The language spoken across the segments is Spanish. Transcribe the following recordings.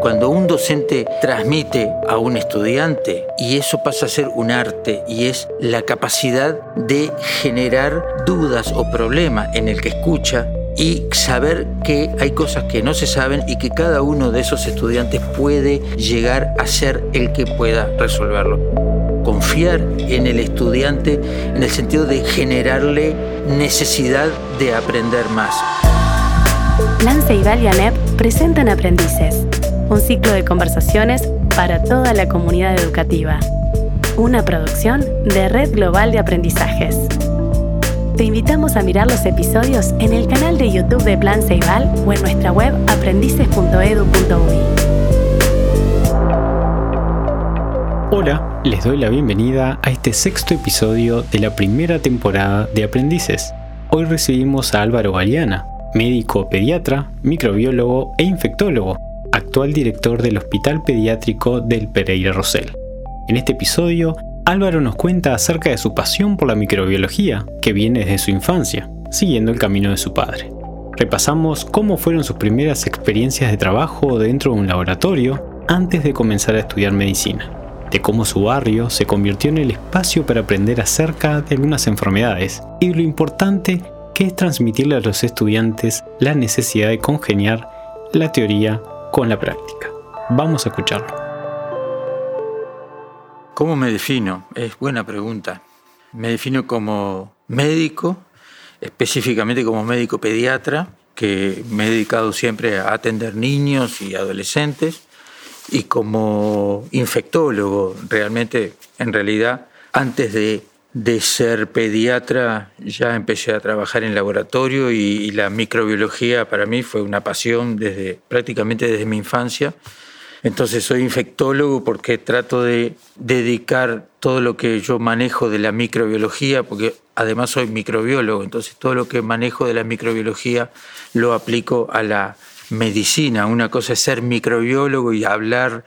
Cuando un docente transmite a un estudiante y eso pasa a ser un arte y es la capacidad de generar dudas o problemas en el que escucha y saber que hay cosas que no se saben y que cada uno de esos estudiantes puede llegar a ser el que pueda resolverlo. Confiar en el estudiante en el sentido de generarle necesidad de aprender más. Plan Ceibal y ANEP presentan Aprendices un ciclo de conversaciones para toda la comunidad educativa. Una producción de Red Global de Aprendizajes. Te invitamos a mirar los episodios en el canal de YouTube de Plan Ceibal o en nuestra web aprendices.edu.uy. Hola, les doy la bienvenida a este sexto episodio de la primera temporada de Aprendices. Hoy recibimos a Álvaro Galeana, médico pediatra, microbiólogo e infectólogo, actual director del Hospital Pediátrico del Pereira Rosell. En este episodio, Álvaro nos cuenta acerca de su pasión por la microbiología, que viene desde su infancia, siguiendo el camino de su padre. Repasamos cómo fueron sus primeras experiencias de trabajo dentro de un laboratorio antes de comenzar a estudiar medicina, de cómo su barrio se convirtió en el espacio para aprender acerca de algunas enfermedades y lo importante que es transmitirle a los estudiantes la necesidad de congeniar la teoría con la práctica. Vamos a escucharlo. ¿Cómo me defino? Es buena pregunta. Me defino como médico, específicamente como médico pediatra, que me he dedicado siempre a atender niños y adolescentes, y como infectólogo, realmente, en realidad, antes de de ser pediatra ya empecé a trabajar en laboratorio y, la microbiología para mí fue una pasión desde prácticamente desde mi infancia. Entonces soy infectólogo porque trato de dedicar todo lo que yo manejo de la microbiología, porque además soy microbiólogo, entonces todo lo que manejo de la microbiología lo aplico a la medicina. Una cosa es ser microbiólogo y hablar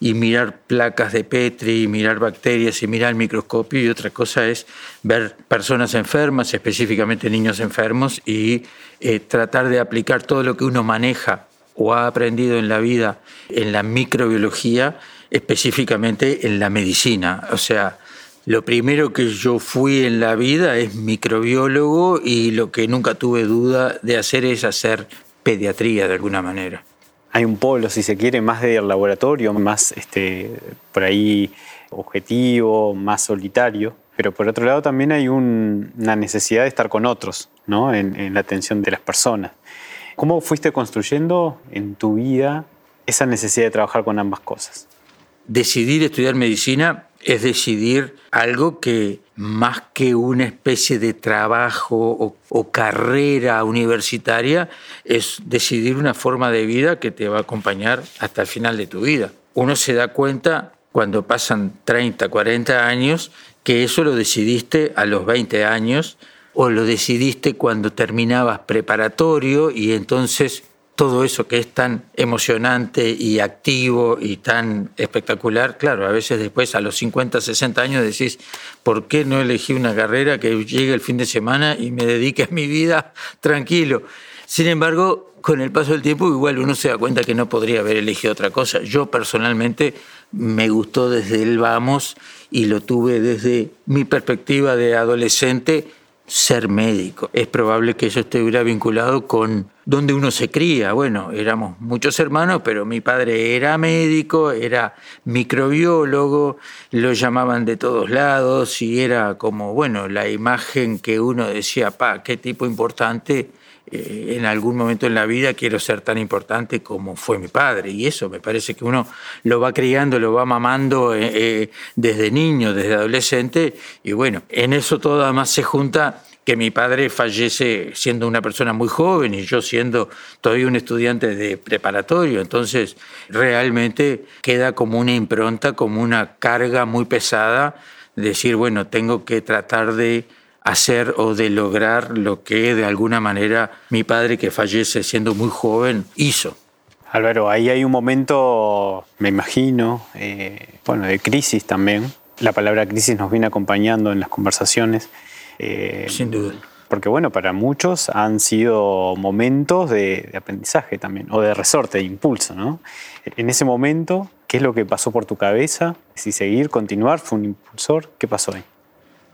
y mirar placas de Petri, y mirar bacterias y mirar el microscopio y otra cosa es ver personas enfermas, específicamente niños enfermos, y eh, tratar de aplicar todo lo que uno maneja o ha aprendido en la vida en la microbiología, específicamente en la medicina. O sea, lo primero que yo fui en la vida es microbiólogo y lo que nunca tuve duda de hacer es hacer pediatría de alguna manera hay un polo, si se quiere, más del laboratorio, más este, por ahí objetivo, más solitario. Pero por otro lado también hay una necesidad de estar con otros, ¿no? En la atención de las personas. ¿Cómo fuiste construyendo en tu vida esa necesidad de trabajar con ambas cosas? Decidir estudiar medicina es decidir algo que más que una especie de trabajo o, carrera universitaria, es decidir una forma de vida que te va a acompañar hasta el final de tu vida. Uno se da cuenta cuando pasan 30, 40 años que eso lo decidiste a los 20 años o lo decidiste cuando terminabas preparatorio y entonces todo eso que es tan emocionante y activo y tan espectacular, claro, a veces después a los 50, 60 años decís, ¿por qué no elegí una carrera que llegue el fin de semana y me dedique a mi vida tranquilo? Sin embargo, con el paso del tiempo igual uno se da cuenta que no podría haber elegido otra cosa. Yo personalmente me gustó desde el vamos y lo tuve desde mi perspectiva de adolescente ser médico. Es probable que eso estuviera vinculado con donde uno se cría. Bueno, éramos muchos hermanos, pero mi padre era médico, era microbiólogo, lo llamaban de todos lados y era como, bueno, la imagen que uno decía, pa, qué tipo importante. Eh, en algún momento en la vida quiero ser tan importante como fue mi padre. Y eso me parece que uno lo va criando, lo va mamando eh, eh, desde niño, desde adolescente. Y bueno, en eso todo además se junta que mi padre fallece siendo una persona muy joven y yo siendo todavía un estudiante de preparatorio. Entonces, realmente queda como una impronta, como una carga muy pesada, decir, bueno, tengo que tratar de hacer o de lograr lo que de alguna manera mi padre que fallece siendo muy joven hizo. Álvaro, ahí hay un momento, me imagino, eh, bueno, de crisis también. La palabra crisis nos viene acompañando en las conversaciones. Eh, Sin duda. Porque bueno, para muchos han sido momentos de, de aprendizaje también, o de resorte, de impulso, ¿no? En ese momento, ¿qué es lo que pasó por tu cabeza? Si seguir, continuar, fue un impulsor, ¿qué pasó ahí?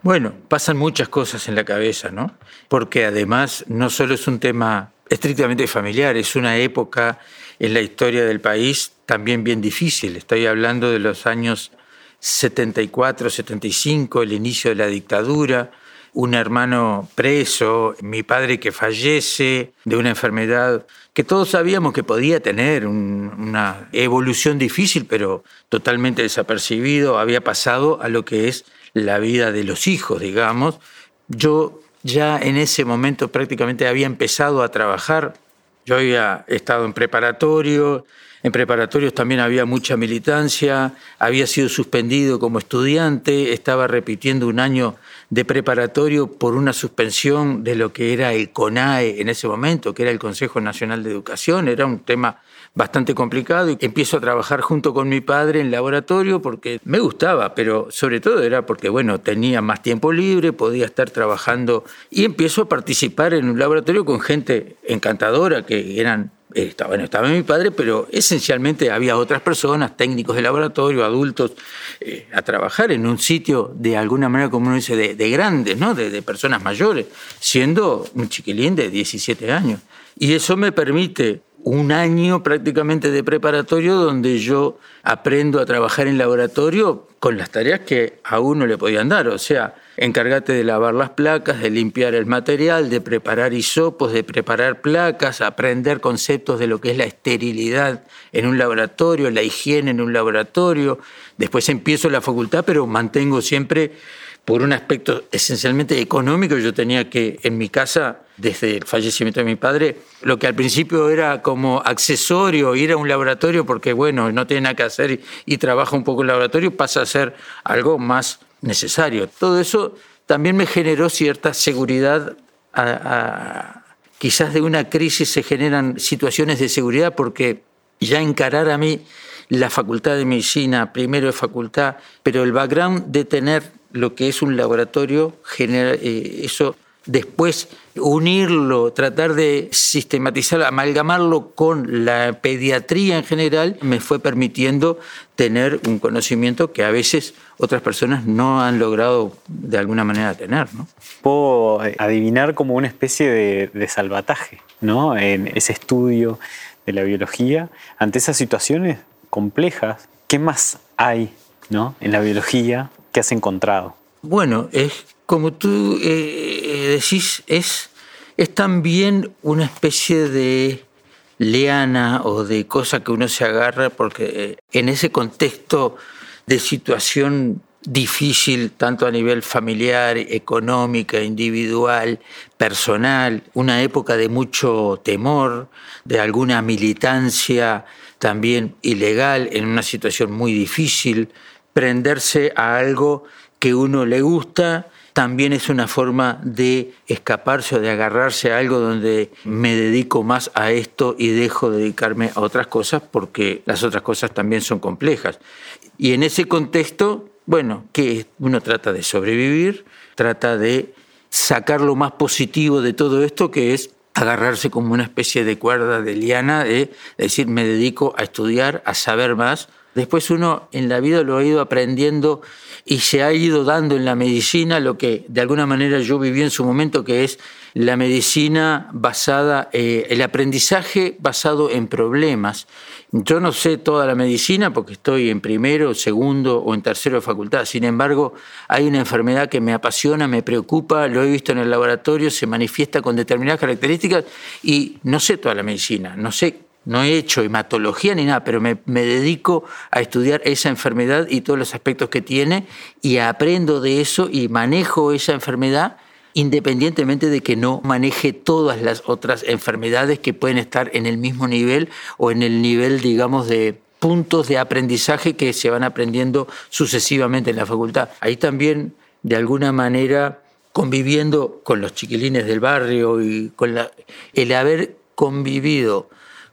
Bueno, pasan muchas cosas en la cabeza, ¿no? Porque además no solo es un tema estrictamente familiar, es una época en la historia del país también bien difícil. Estoy hablando de los años 74, 75, el inicio de la dictadura, un hermano preso, mi padre que fallece de una enfermedad que todos sabíamos que podía tener una evolución difícil, pero totalmente desapercibido, había pasado a lo que es la vida de los hijos, digamos. Yo ya en ese momento prácticamente había empezado a trabajar. Yo había estado en preparatorio, en preparatorios también había mucha militancia, había sido suspendido como estudiante, estaba repitiendo un año de preparatorio por una suspensión de lo que era el CONAE en ese momento, que era el Consejo Nacional de Educación, era un tema bastante complicado y empiezo a trabajar junto con mi padre en laboratorio porque me gustaba, pero sobre todo era porque, bueno, tenía más tiempo libre, podía estar trabajando y empiezo a participar en un laboratorio con gente encantadora que eran estaba, bueno, estaba mi padre, pero esencialmente había otras personas, técnicos de laboratorio, adultos, eh, a trabajar en un sitio de alguna manera, como uno dice, de, grandes, ¿no? De, de, personas mayores, siendo un chiquilín de 17 años. Y eso me permite un año prácticamente de preparatorio donde yo aprendo a trabajar en laboratorio con las tareas que a uno le podían dar, o sea, encárgate de lavar las placas, de limpiar el material, de preparar hisopos, de preparar placas, aprender conceptos de lo que es la esterilidad en un laboratorio, la higiene en un laboratorio. Después empiezo la facultad, pero mantengo siempre por un aspecto esencialmente económico, yo tenía que en mi casa, desde el fallecimiento de mi padre, lo que al principio era como accesorio, ir a un laboratorio porque, bueno, no tiene nada que hacer y, trabaja un poco en el laboratorio, pasa a ser algo más necesario. Todo eso también me generó cierta seguridad. quizás de una crisis se generan situaciones de seguridad porque ya encarar a mí la facultad de medicina, primero de facultad, pero el background de tener lo que es un laboratorio, genera, eh, eso después unirlo, tratar de sistematizarlo, amalgamarlo con la pediatría en general, me fue permitiendo tener un conocimiento que a veces otras personas no han logrado de alguna manera tener. ¿no? Puedo eh, adivinar como una especie de, de salvataje ¿no? en ese estudio de la biología ante esas situaciones complejas. ¿Qué más hay ¿no? en la biología ¿Qué has encontrado? Bueno, es como tú eh, decís, es, es también una especie de leana o de cosa que uno se agarra porque eh, en ese contexto de situación difícil, tanto a nivel familiar, económica, individual, personal, una época de mucho temor, de alguna militancia también ilegal, en una situación muy difícil, prenderse a algo que uno le gusta, también es una forma de escaparse o de agarrarse a algo donde me dedico más a esto y dejo de dedicarme a otras cosas porque las otras cosas también son complejas. Y en ese contexto, bueno, que uno trata de sobrevivir, trata de sacar lo más positivo de todo esto, que es agarrarse como una especie de cuerda de liana, de decir, me dedico a estudiar, a saber más, Después uno en la vida lo ha ido aprendiendo y se ha ido dando en la medicina lo que de alguna manera yo viví en su momento, que es la medicina basada, eh, el aprendizaje basado en problemas. Yo no sé toda la medicina porque estoy en primero, segundo o en tercero de facultad. Sin embargo, hay una enfermedad que me apasiona, me preocupa, lo he visto en el laboratorio, se manifiesta con determinadas características y no sé toda la medicina, no sé no he hecho hematología ni nada, pero me, dedico a estudiar esa enfermedad y todos los aspectos que tiene y aprendo de eso y manejo esa enfermedad independientemente de que no maneje todas las otras enfermedades que pueden estar en el mismo nivel o en el nivel, digamos, de puntos de aprendizaje que se van aprendiendo sucesivamente en la facultad. Ahí también, de alguna manera, conviviendo con los chiquilines del barrio y con la, el haber convivido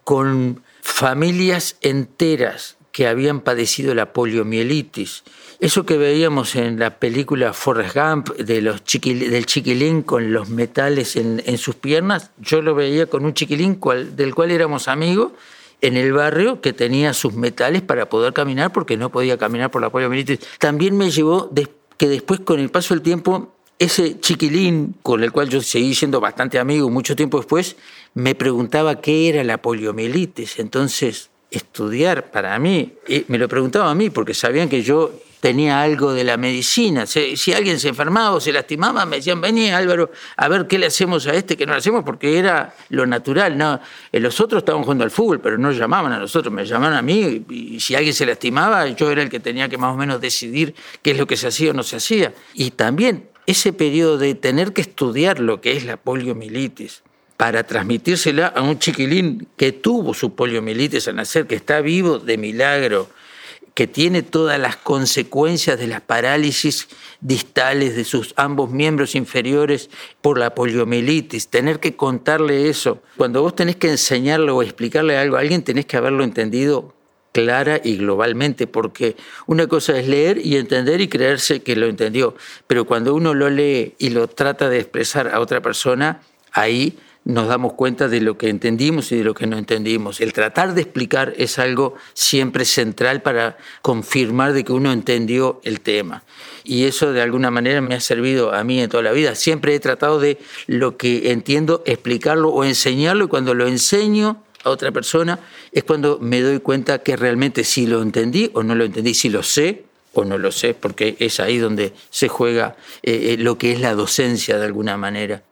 con familias enteras que habían padecido la poliomielitis. Eso que veíamos en la película Forrest Gump de los del chiquilín con los metales en, sus piernas, yo lo veía con un chiquilín del cual éramos amigos en el barrio que tenía sus metales para poder caminar porque no podía caminar por la poliomielitis. También me llevó que después con el paso del tiempo ese chiquilín con el cual yo seguí siendo bastante amigo mucho tiempo después, me preguntaba qué era la poliomielitis. Entonces, estudiar para mí, me lo preguntaba a mí porque sabían que yo tenía algo de la medicina. Si, alguien se enfermaba o se lastimaba, me decían, vení Álvaro, a ver qué le hacemos a este que no le hacemos, porque era lo natural. No, eh, los otros estaban jugando al fútbol, pero no llamaban a nosotros, me llamaban a mí y si alguien se lastimaba, yo era el que tenía que más o menos decidir qué es lo que se hacía o no se hacía. Y también ese periodo de tener que estudiar lo que es la poliomielitis, para transmitírsela a un chiquilín que tuvo su poliomielitis al nacer, que está vivo de milagro, que tiene todas las consecuencias de las parálisis distales de sus ambos miembros inferiores por la poliomielitis, tener que contarle eso. Cuando vos tenés que enseñarle o explicarle algo a alguien, tenés que haberlo entendido clara y globalmente, porque una cosa es leer y entender y creerse que lo entendió, pero cuando uno lo lee y lo trata de expresar a otra persona, ahí nos damos cuenta de lo que entendimos y de lo que no entendimos. El tratar de explicar es algo siempre central para confirmar de que uno entendió el tema. Y eso de alguna manera me ha servido a mí en toda la vida. Siempre he tratado de lo que entiendo explicarlo o enseñarlo y cuando lo enseño a otra persona es cuando me doy cuenta que realmente si lo entendí o no lo entendí, si lo sé o no lo sé, porque es ahí donde se juega eh, eh, lo que es la docencia de alguna manera.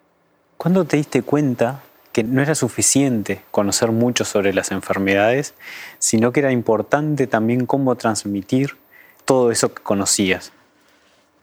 ¿Cuándo te diste cuenta que no era suficiente conocer mucho sobre las enfermedades, sino que era importante también cómo transmitir todo eso que conocías?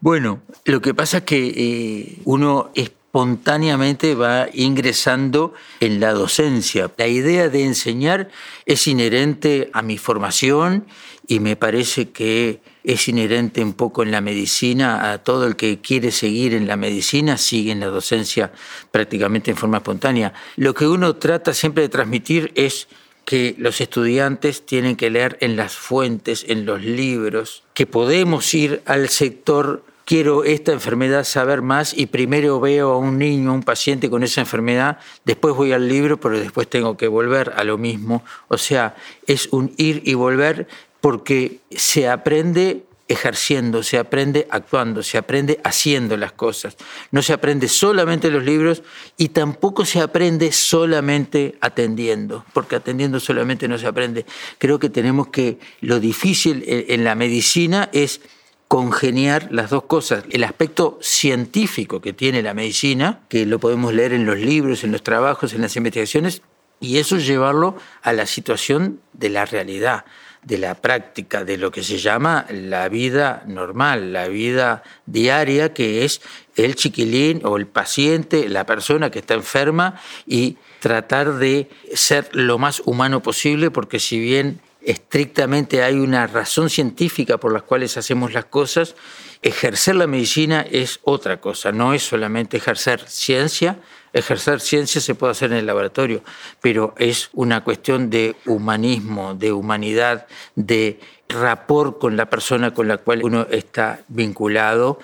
Bueno, lo que pasa es que eh, uno espontáneamente va ingresando en la docencia. La idea de enseñar es inherente a mi formación y me parece que es inherente un poco en la medicina, a todo el que quiere seguir en la medicina sigue en la docencia prácticamente en forma espontánea. Lo que uno trata siempre de transmitir es que los estudiantes tienen que leer en las fuentes, en los libros, que podemos ir al sector quiero esta enfermedad saber más y primero veo a un niño, a un paciente con esa enfermedad, después voy al libro, pero después tengo que volver a lo mismo. O sea, es un ir y volver porque se aprende ejerciendo, se aprende actuando, se aprende haciendo las cosas. No se aprende solamente los libros y tampoco se aprende solamente atendiendo, porque atendiendo solamente no se aprende. Creo que tenemos que, lo difícil en la medicina es congeniar las dos cosas, el aspecto científico que tiene la medicina, que lo podemos leer en los libros, en los trabajos, en las investigaciones, y eso llevarlo a la situación de la realidad de la práctica de lo que se llama la vida normal, la vida diaria, que es el chiquilín o el paciente, la persona que está enferma y tratar de ser lo más humano posible, porque si bien estrictamente hay una razón científica por las cuales hacemos las cosas, ejercer la medicina es otra cosa, no es solamente ejercer ciencia, Ejercer ciencia se puede hacer en el laboratorio, pero es una cuestión de humanismo, de humanidad, de rapport con la persona con la cual uno está vinculado,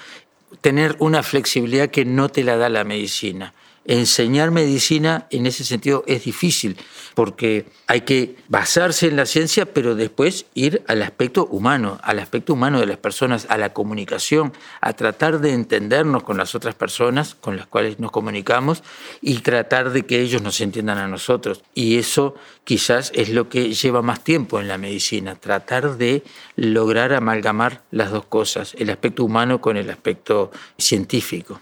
tener una flexibilidad que no te la da la medicina enseñar medicina en ese sentido es difícil, porque hay que basarse en la ciencia, pero después ir al aspecto humano, al aspecto humano de las personas, a la comunicación, a tratar de entendernos con las otras personas con las cuales nos comunicamos y tratar de que ellos nos entiendan a nosotros. Y eso quizás es lo que lleva más tiempo en la medicina, tratar de lograr amalgamar las dos cosas, el aspecto humano con el aspecto científico.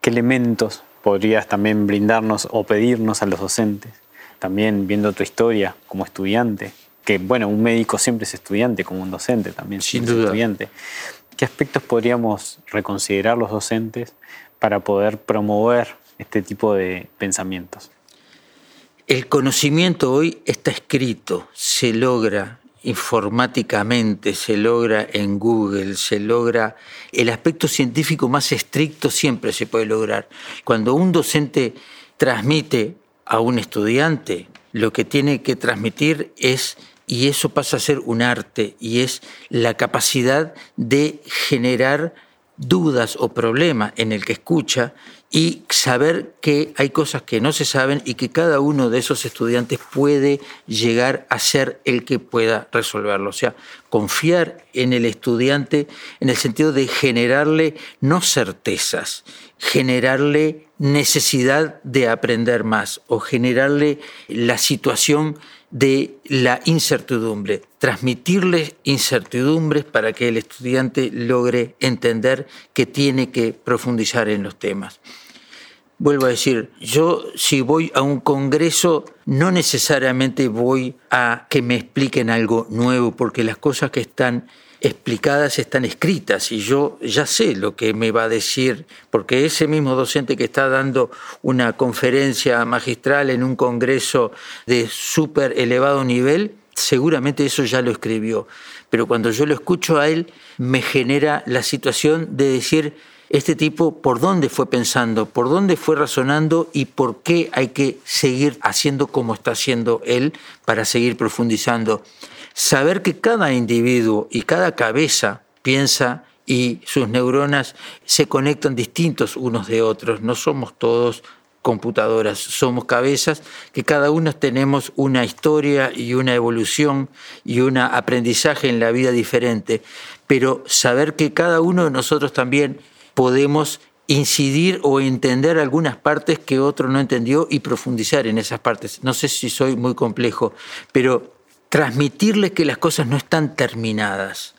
¿Qué elementos podrías también brindarnos o pedirnos a los docentes, también viendo tu historia como estudiante, que bueno, un médico siempre es estudiante, como un docente también Sin duda. estudiante. ¿Qué aspectos podríamos reconsiderar los docentes para poder promover este tipo de pensamientos? El conocimiento hoy está escrito, se logra informáticamente, se logra en Google, se logra... El aspecto científico más estricto siempre se puede lograr. Cuando un docente transmite a un estudiante, lo que tiene que transmitir es y eso pasa a ser un arte y es la capacidad de generar dudas o problemas en el que escucha y saber que hay cosas que no se saben y que cada uno de esos estudiantes puede llegar a ser el que pueda resolverlo. O sea, confiar en el estudiante en el sentido de generarle no certezas, generarle necesidad de aprender más o generarle la situación de la incertidumbre, transmitirle incertidumbres para que el estudiante logre entender que tiene que profundizar en los temas. Vuelvo a decir, yo si voy a un congreso no necesariamente voy a que me expliquen algo nuevo, porque las cosas que están explicadas están escritas y yo ya sé lo que me va a decir, porque ese mismo docente que está dando una conferencia magistral en un congreso de súper elevado nivel, seguramente eso ya lo escribió. Pero cuando yo lo escucho a él, me genera la situación de decir, este tipo por dónde fue pensando, por dónde fue razonando y por qué hay que seguir haciendo como está haciendo él para seguir profundizando saber que cada individuo y cada cabeza piensa y sus neuronas se conectan distintos unos de otros, no somos todos computadoras, somos cabezas que cada uno tenemos una historia y una evolución y un aprendizaje en la vida diferente, pero saber que cada uno de nosotros también podemos incidir o entender algunas partes que otro no entendió y profundizar en esas partes. No sé si soy muy complejo, pero transmitirles que las cosas no están terminadas,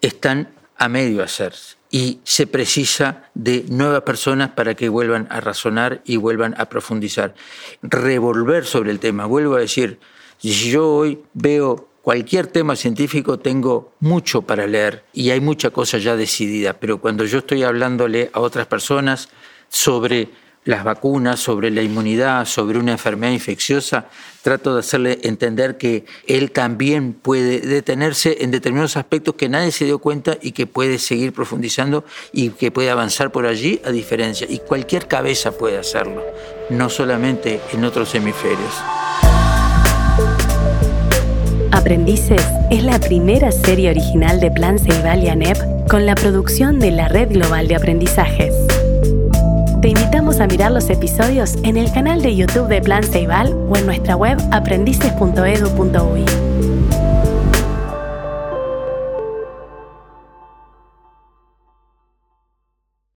están a medio hacerse. Y se precisa de nuevas personas para que vuelvan a razonar y vuelvan a profundizar. Revolver sobre el tema. Vuelvo a decir, si yo hoy veo cualquier tema científico, tengo mucho para leer y hay mucha cosa ya decidida. Pero cuando yo estoy hablándole a otras personas sobre las vacunas, sobre la inmunidad, sobre una enfermedad infecciosa, trato de hacerle entender que él también puede detenerse en determinados aspectos que nadie se dio cuenta y que puede seguir profundizando y que puede avanzar por allí a diferencia. Y cualquier cabeza puede hacerlo, no solamente en otros hemisferios. Aprendices es la primera serie original de Plan Ceibal y ANEP con la producción de la Red Global de Aprendizajes. Te invitamos a mirar los episodios en el canal de YouTube de Plan Ceibal o en nuestra web aprendices.edu.uy.